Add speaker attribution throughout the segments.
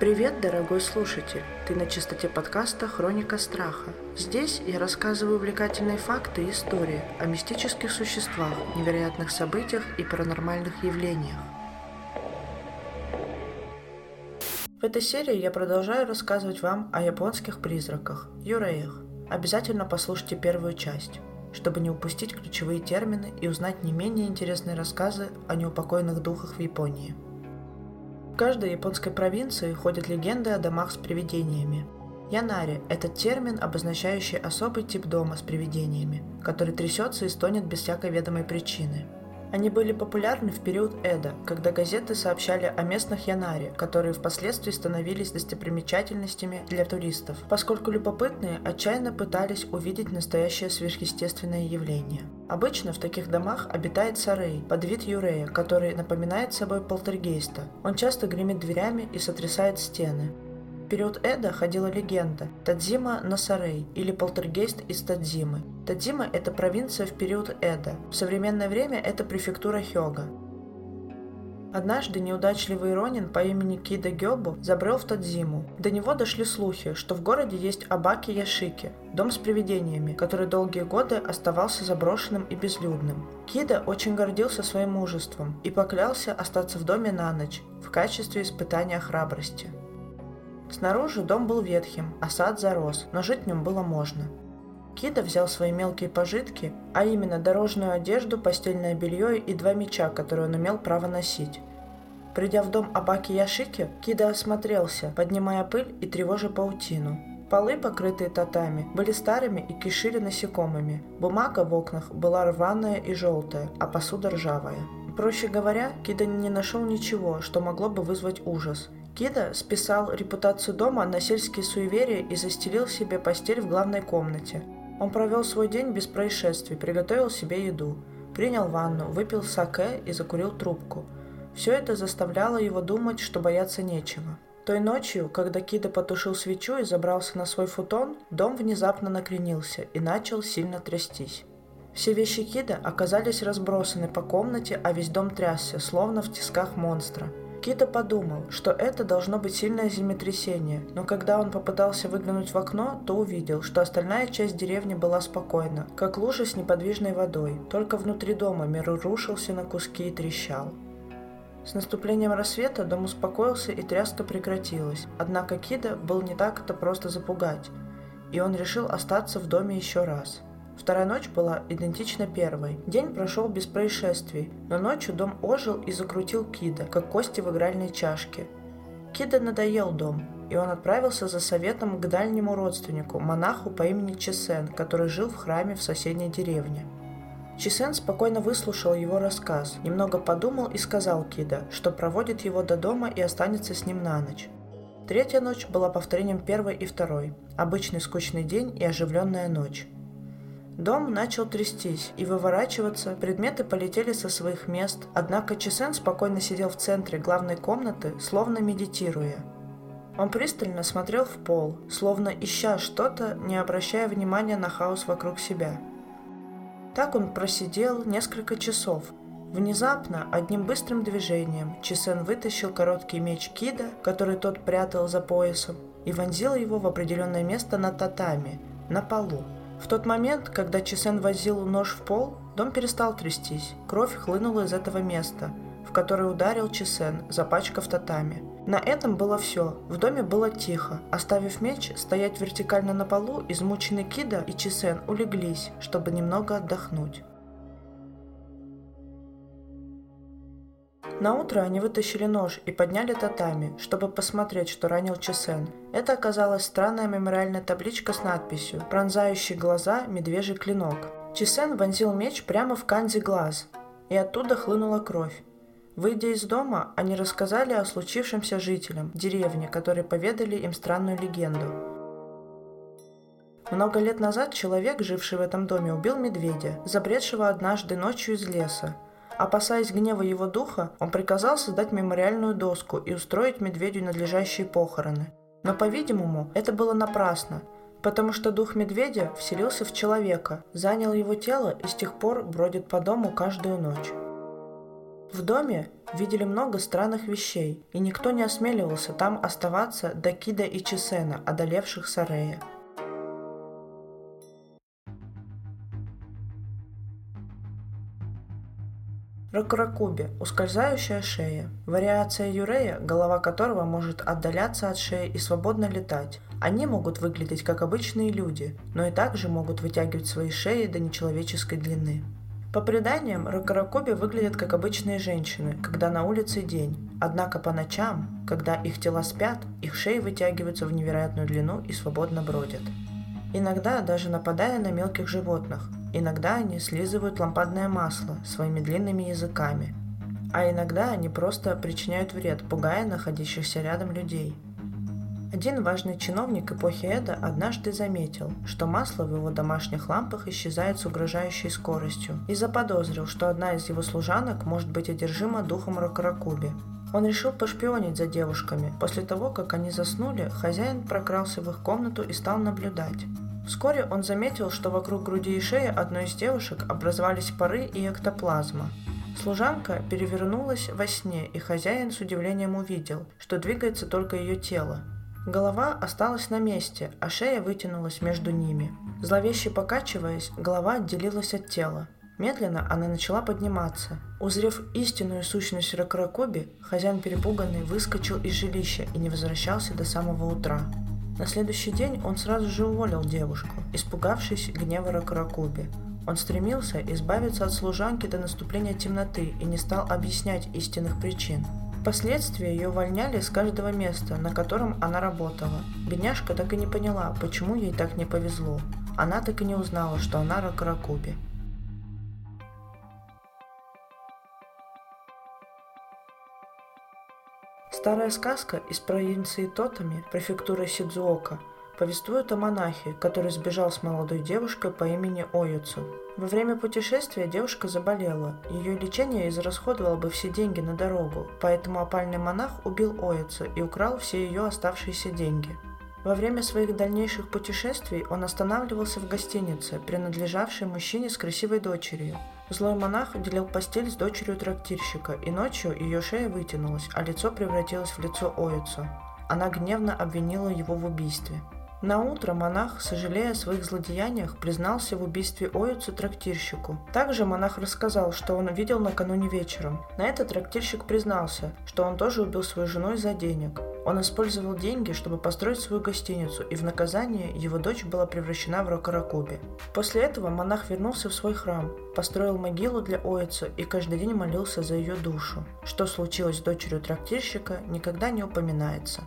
Speaker 1: Привет, дорогой слушатель! Ты на частоте подкаста «Хроника страха». Здесь я рассказываю увлекательные факты и истории о мистических существах, невероятных событиях и паранормальных явлениях. В этой серии я продолжаю рассказывать вам о японских призраках – юреях. Обязательно послушайте первую часть, чтобы не упустить ключевые термины и узнать не менее интересные рассказы о неупокоенных духах в Японии – каждой японской провинции ходят легенды о домах с привидениями. Янари – это термин, обозначающий особый тип дома с привидениями, который трясется и стонет без всякой ведомой причины – они были популярны в период Эда, когда газеты сообщали о местных Янаре, которые впоследствии становились достопримечательностями для туристов, поскольку любопытные отчаянно пытались увидеть настоящее сверхъестественное явление. Обычно в таких домах обитает сарей, подвид юрея, который напоминает собой полтергейста. Он часто гремит дверями и сотрясает стены период Эда ходила легенда Тадзима Насарей или полтергейст из Тадзимы. Тадзима – это провинция в период Эда. В современное время это префектура Хёга. Однажды неудачливый Ронин по имени Кида Гёбу забрел в Тадзиму. До него дошли слухи, что в городе есть Абаки Яшики, дом с привидениями, который долгие годы оставался заброшенным и безлюдным. Кида очень гордился своим мужеством и поклялся остаться в доме на ночь в качестве испытания храбрости. Снаружи дом был ветхим, а сад зарос, но жить в нем было можно. Кида взял свои мелкие пожитки, а именно дорожную одежду, постельное белье и два меча, которые он имел право носить. Придя в дом Абаки Яшики, Кида осмотрелся, поднимая пыль и тревожа паутину. Полы, покрытые татами, были старыми и кишили насекомыми. Бумага в окнах была рваная и желтая, а посуда ржавая. Проще говоря, Кида не нашел ничего, что могло бы вызвать ужас, Кида списал репутацию дома на сельские суеверия и застелил себе постель в главной комнате. Он провел свой день без происшествий, приготовил себе еду, принял ванну, выпил саке и закурил трубку. Все это заставляло его думать, что бояться нечего. Той ночью, когда Кида потушил свечу и забрался на свой футон, дом внезапно накренился и начал сильно трястись. Все вещи Кида оказались разбросаны по комнате, а весь дом трясся, словно в тисках монстра – Кита подумал, что это должно быть сильное землетрясение, но когда он попытался выглянуть в окно, то увидел, что остальная часть деревни была спокойна, как лужа с неподвижной водой. Только внутри дома мир рушился на куски и трещал. С наступлением рассвета дом успокоился и тряска прекратилась, однако Кида был не так-то просто запугать, и он решил остаться в доме еще раз – Вторая ночь была идентична первой. День прошел без происшествий, но ночью дом ожил и закрутил Кида, как кости в игральной чашке. Кида надоел дом, и он отправился за советом к дальнему родственнику, монаху по имени Чесен, который жил в храме в соседней деревне. Чесен спокойно выслушал его рассказ, немного подумал и сказал Кида, что проводит его до дома и останется с ним на ночь. Третья ночь была повторением первой и второй. Обычный скучный день и оживленная ночь. Дом начал трястись и выворачиваться, предметы полетели со своих мест, однако Чесен спокойно сидел в центре главной комнаты, словно медитируя. Он пристально смотрел в пол, словно ища что-то, не обращая внимания на хаос вокруг себя. Так он просидел несколько часов. Внезапно, одним быстрым движением, Чесен вытащил короткий меч Кида, который тот прятал за поясом, и вонзил его в определенное место на татами, на полу. В тот момент, когда Чесен возил нож в пол, дом перестал трястись. Кровь хлынула из этого места, в которое ударил Чесен, запачкав татами. На этом было все. В доме было тихо. Оставив меч стоять вертикально на полу, измученный Кида и Чесен улеглись, чтобы немного отдохнуть. На утро они вытащили нож и подняли татами, чтобы посмотреть, что ранил Чесен. Это оказалась странная мемориальная табличка с надписью «Пронзающий глаза медвежий клинок». Чесен вонзил меч прямо в канзи глаз, и оттуда хлынула кровь. Выйдя из дома, они рассказали о случившемся жителям деревни, которые поведали им странную легенду. Много лет назад человек, живший в этом доме, убил медведя, забредшего однажды ночью из леса. Опасаясь гнева его духа, он приказал создать мемориальную доску и устроить медведю надлежащие похороны. Но, по-видимому, это было напрасно, потому что дух медведя вселился в человека, занял его тело и с тех пор бродит по дому каждую ночь. В доме видели много странных вещей, и никто не осмеливался там оставаться до Кида и Чесена, одолевших Сарея. Рокуракуби – ускользающая шея. Вариация юрея, голова которого может отдаляться от шеи и свободно летать. Они могут выглядеть как обычные люди, но и также могут вытягивать свои шеи до нечеловеческой длины. По преданиям, рокорокоби выглядят как обычные женщины, когда на улице день. Однако по ночам, когда их тела спят, их шеи вытягиваются в невероятную длину и свободно бродят. Иногда даже нападая на мелких животных, Иногда они слизывают лампадное масло своими длинными языками, а иногда они просто причиняют вред, пугая находящихся рядом людей. Один важный чиновник эпохи Эда однажды заметил, что масло в его домашних лампах исчезает с угрожающей скоростью и заподозрил, что одна из его служанок может быть одержима духом Рокорокуби. Он решил пошпионить за девушками. После того, как они заснули, хозяин прокрался в их комнату и стал наблюдать. Вскоре он заметил, что вокруг груди и шеи одной из девушек образовались пары и эктоплазма. Служанка перевернулась во сне, и хозяин с удивлением увидел, что двигается только ее тело. Голова осталась на месте, а шея вытянулась между ними. Зловеще покачиваясь, голова отделилась от тела. Медленно она начала подниматься. Узрев истинную сущность Ракракоби, хозяин перепуганный выскочил из жилища и не возвращался до самого утра. На следующий день он сразу же уволил девушку, испугавшись гнева Ракуракуби. Он стремился избавиться от служанки до наступления темноты и не стал объяснять истинных причин. Впоследствии ее увольняли с каждого места, на котором она работала. Бедняжка так и не поняла, почему ей так не повезло. Она так и не узнала, что она Ракуракуби. Старая сказка из провинции Тотами, префектуры Сидзуока, повествует о монахе, который сбежал с молодой девушкой по имени Оюцу. Во время путешествия девушка заболела. Ее лечение израсходовало бы все деньги на дорогу, поэтому опальный монах убил Оюцу и украл все ее оставшиеся деньги. Во время своих дальнейших путешествий он останавливался в гостинице, принадлежавшей мужчине с красивой дочерью. Злой монах делил постель с дочерью трактирщика, и ночью ее шея вытянулась, а лицо превратилось в лицо Оицу. Она гневно обвинила его в убийстве. На утро монах, сожалея о своих злодеяниях, признался в убийстве Оицу трактирщику. Также монах рассказал, что он видел накануне вечером. На это трактирщик признался, что он тоже убил свою жену из-за денег. Он использовал деньги, чтобы построить свою гостиницу, и в наказание его дочь была превращена в Рокорокуби. После этого монах вернулся в свой храм, построил могилу для Оица и каждый день молился за ее душу. Что случилось с дочерью трактирщика, никогда не упоминается.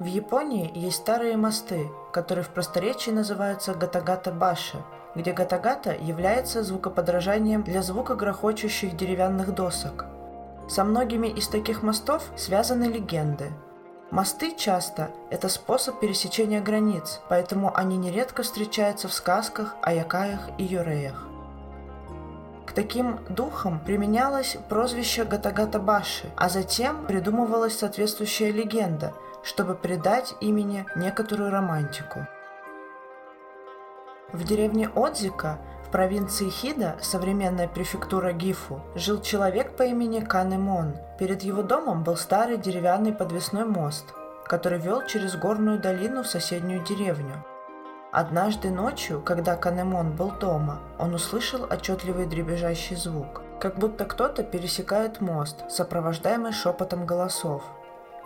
Speaker 1: В Японии есть старые мосты, которые в просторечии называются Гатагата-баши – где гатагата является звукоподражанием для звука грохочущих деревянных досок. Со многими из таких мостов связаны легенды. Мосты часто – это способ пересечения границ, поэтому они нередко встречаются в сказках о якаях и юреях. К таким духам применялось прозвище Гатагата-баши, а затем придумывалась соответствующая легенда, чтобы придать имени некоторую романтику. В деревне Отзика в провинции Хида, современная префектура Гифу, жил человек по имени Канемон. Перед его домом был старый деревянный подвесной мост, который вел через горную долину в соседнюю деревню. Однажды ночью, когда Канемон был дома, он услышал отчетливый дребезжащий звук, как будто кто-то пересекает мост, сопровождаемый шепотом голосов –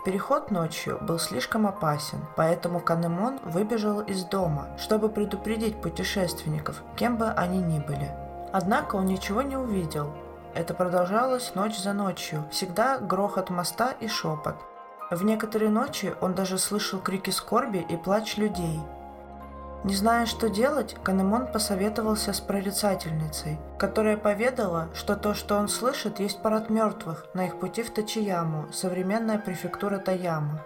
Speaker 1: Переход ночью был слишком опасен, поэтому Канемон выбежал из дома, чтобы предупредить путешественников, кем бы они ни были. Однако он ничего не увидел. Это продолжалось ночь за ночью, всегда грохот моста и шепот. В некоторые ночи он даже слышал крики скорби и плач людей – не зная, что делать, Канемон посоветовался с прорицательницей, которая поведала, что то, что он слышит, есть парад мертвых на их пути в Тачияму, современная префектура Таяма.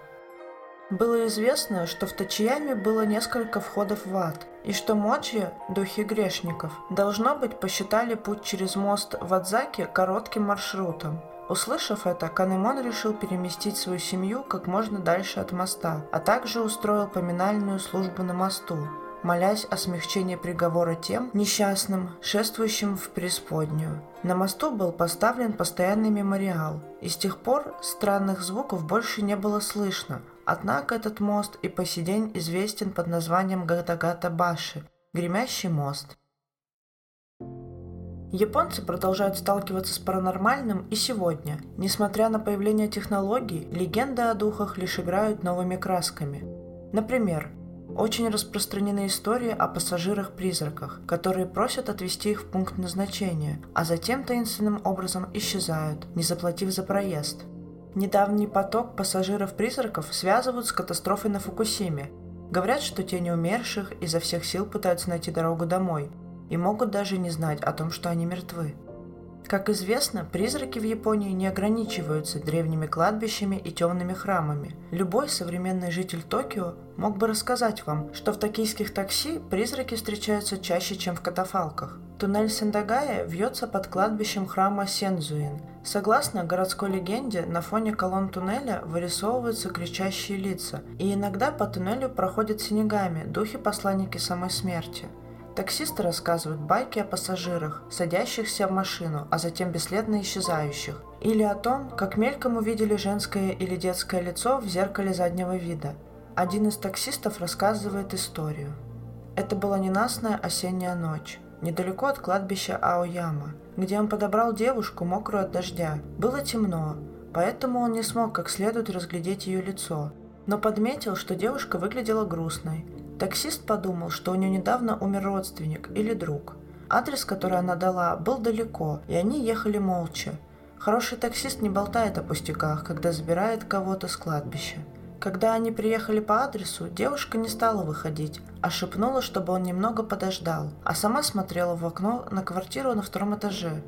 Speaker 1: Было известно, что в Тачияме было несколько входов в ад, и что Моджи, духи грешников, должно быть посчитали путь через мост в Адзаке коротким маршрутом. Услышав это, Канемон решил переместить свою семью как можно дальше от моста, а также устроил поминальную службу на мосту, молясь о смягчении приговора тем несчастным, шествующим в преисподнюю. На мосту был поставлен постоянный мемориал, и с тех пор странных звуков больше не было слышно, однако этот мост и по сей день известен под названием Гатагата-Баши – Гремящий мост. Японцы продолжают сталкиваться с паранормальным и сегодня. Несмотря на появление технологий, легенды о духах лишь играют новыми красками. Например, очень распространены истории о пассажирах-призраках, которые просят отвезти их в пункт назначения, а затем таинственным образом исчезают, не заплатив за проезд. Недавний поток пассажиров-призраков связывают с катастрофой на Фукусиме. Говорят, что тени умерших изо всех сил пытаются найти дорогу домой – и могут даже не знать о том, что они мертвы. Как известно, призраки в Японии не ограничиваются древними кладбищами и темными храмами. Любой современный житель Токио мог бы рассказать вам, что в токийских такси призраки встречаются чаще, чем в катафалках. Туннель Сендагая вьется под кладбищем храма Сензуин. Согласно городской легенде, на фоне колонн туннеля вырисовываются кричащие лица, и иногда по туннелю проходят синегами, духи-посланники самой смерти – Таксисты рассказывают байки о пассажирах, садящихся в машину, а затем бесследно исчезающих. Или о том, как мельком увидели женское или детское лицо в зеркале заднего вида. Один из таксистов рассказывает историю. Это была ненастная осенняя ночь, недалеко от кладбища Аояма, где он подобрал девушку, мокрую от дождя. Было темно, поэтому он не смог как следует разглядеть ее лицо, но подметил, что девушка выглядела грустной, Таксист подумал, что у нее недавно умер родственник или друг. Адрес, который она дала, был далеко, и они ехали молча. Хороший таксист не болтает о пустяках, когда забирает кого-то с кладбища. Когда они приехали по адресу, девушка не стала выходить, а шепнула, чтобы он немного подождал, а сама смотрела в окно на квартиру на втором этаже.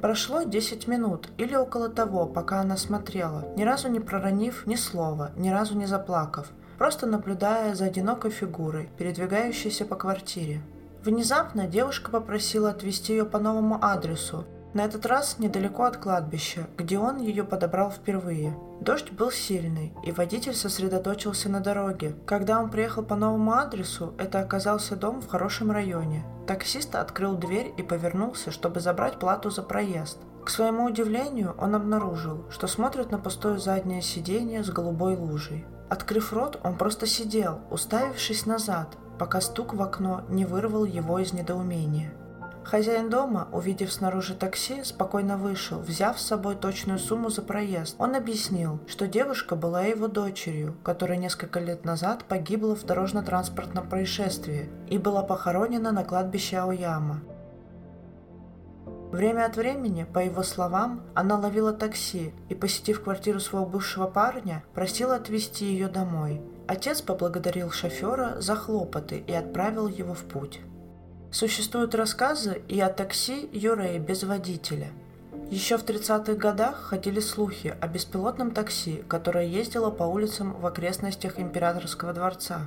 Speaker 1: Прошло 10 минут или около того, пока она смотрела, ни разу не проронив ни слова, ни разу не заплакав, просто наблюдая за одинокой фигурой, передвигающейся по квартире. Внезапно девушка попросила отвезти ее по новому адресу, на этот раз недалеко от кладбища, где он ее подобрал впервые. Дождь был сильный, и водитель сосредоточился на дороге. Когда он приехал по новому адресу, это оказался дом в хорошем районе. Таксист открыл дверь и повернулся, чтобы забрать плату за проезд. К своему удивлению, он обнаружил, что смотрит на пустое заднее сиденье с голубой лужей. Открыв рот, он просто сидел, уставившись назад, пока стук в окно не вырвал его из недоумения. Хозяин дома, увидев снаружи такси, спокойно вышел, взяв с собой точную сумму за проезд. Он объяснил, что девушка была его дочерью, которая несколько лет назад погибла в дорожно-транспортном происшествии и была похоронена на кладбище Аояма. Время от времени, по его словам, она ловила такси и, посетив квартиру своего бывшего парня, просила отвезти ее домой. Отец поблагодарил шофера за хлопоты и отправил его в путь. Существуют рассказы и о такси Юрее без водителя. Еще в 30-х годах ходили слухи о беспилотном такси, которое ездило по улицам в окрестностях Императорского дворца.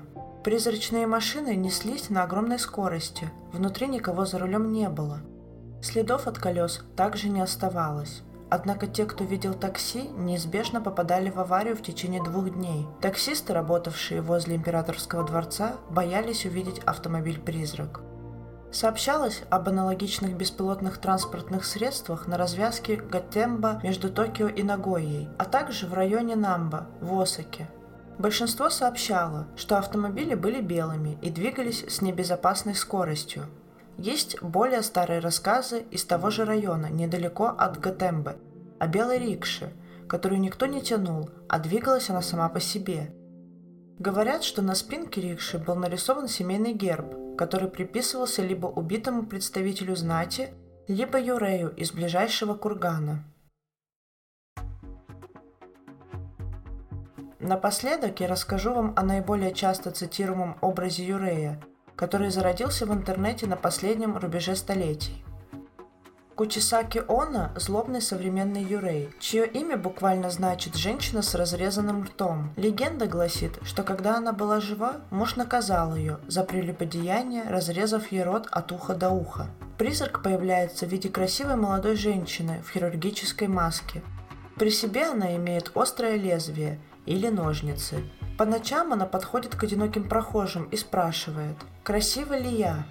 Speaker 1: Призрачные машины неслись на огромной скорости, внутри никого за рулем не было – Следов от колес также не оставалось. Однако те, кто видел такси, неизбежно попадали в аварию в течение двух дней. Таксисты, работавшие возле императорского дворца, боялись увидеть автомобиль-призрак. Сообщалось об аналогичных беспилотных транспортных средствах на развязке Гатемба между Токио и Нагойей, а также в районе Намба, в Осаке. Большинство сообщало, что автомобили были белыми и двигались с небезопасной скоростью, есть более старые рассказы из того же района, недалеко от Гатембе, о белой рикше, которую никто не тянул, а двигалась она сама по себе. Говорят, что на спинке рикши был нарисован семейный герб, который приписывался либо убитому представителю знати, либо юрею из ближайшего кургана. Напоследок я расскажу вам о наиболее часто цитируемом образе Юрея – который зародился в интернете на последнем рубеже столетий. Кучисаки Она – злобный современный юрей, чье имя буквально значит «женщина с разрезанным ртом». Легенда гласит, что когда она была жива, муж наказал ее за прелюбодеяние, разрезав ей рот от уха до уха. Призрак появляется в виде красивой молодой женщины в хирургической маске. При себе она имеет острое лезвие или ножницы По ночам она подходит к одиноким прохожим и спрашивает, красива ли я?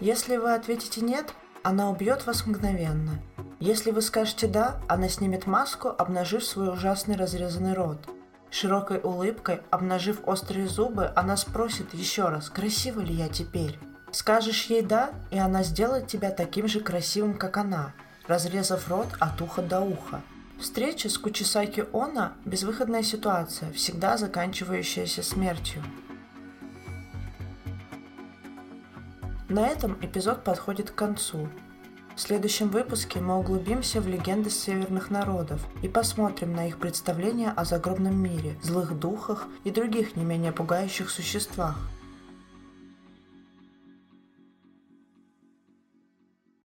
Speaker 1: Если вы ответите «нет», она убьет вас мгновенно. Если вы скажете «да», она снимет маску, обнажив свой ужасный разрезанный рот. Широкой улыбкой, обнажив острые зубы, она спросит еще раз, красива ли я теперь. Скажешь ей «да», и она сделает тебя таким же красивым, как она, разрезав рот от уха до уха. Встреча с Кучисаки Она – безвыходная ситуация, всегда заканчивающаяся смертью. На этом эпизод подходит к концу. В следующем выпуске мы углубимся в легенды северных народов и посмотрим на их представления о загробном мире, злых духах и других не менее пугающих существах –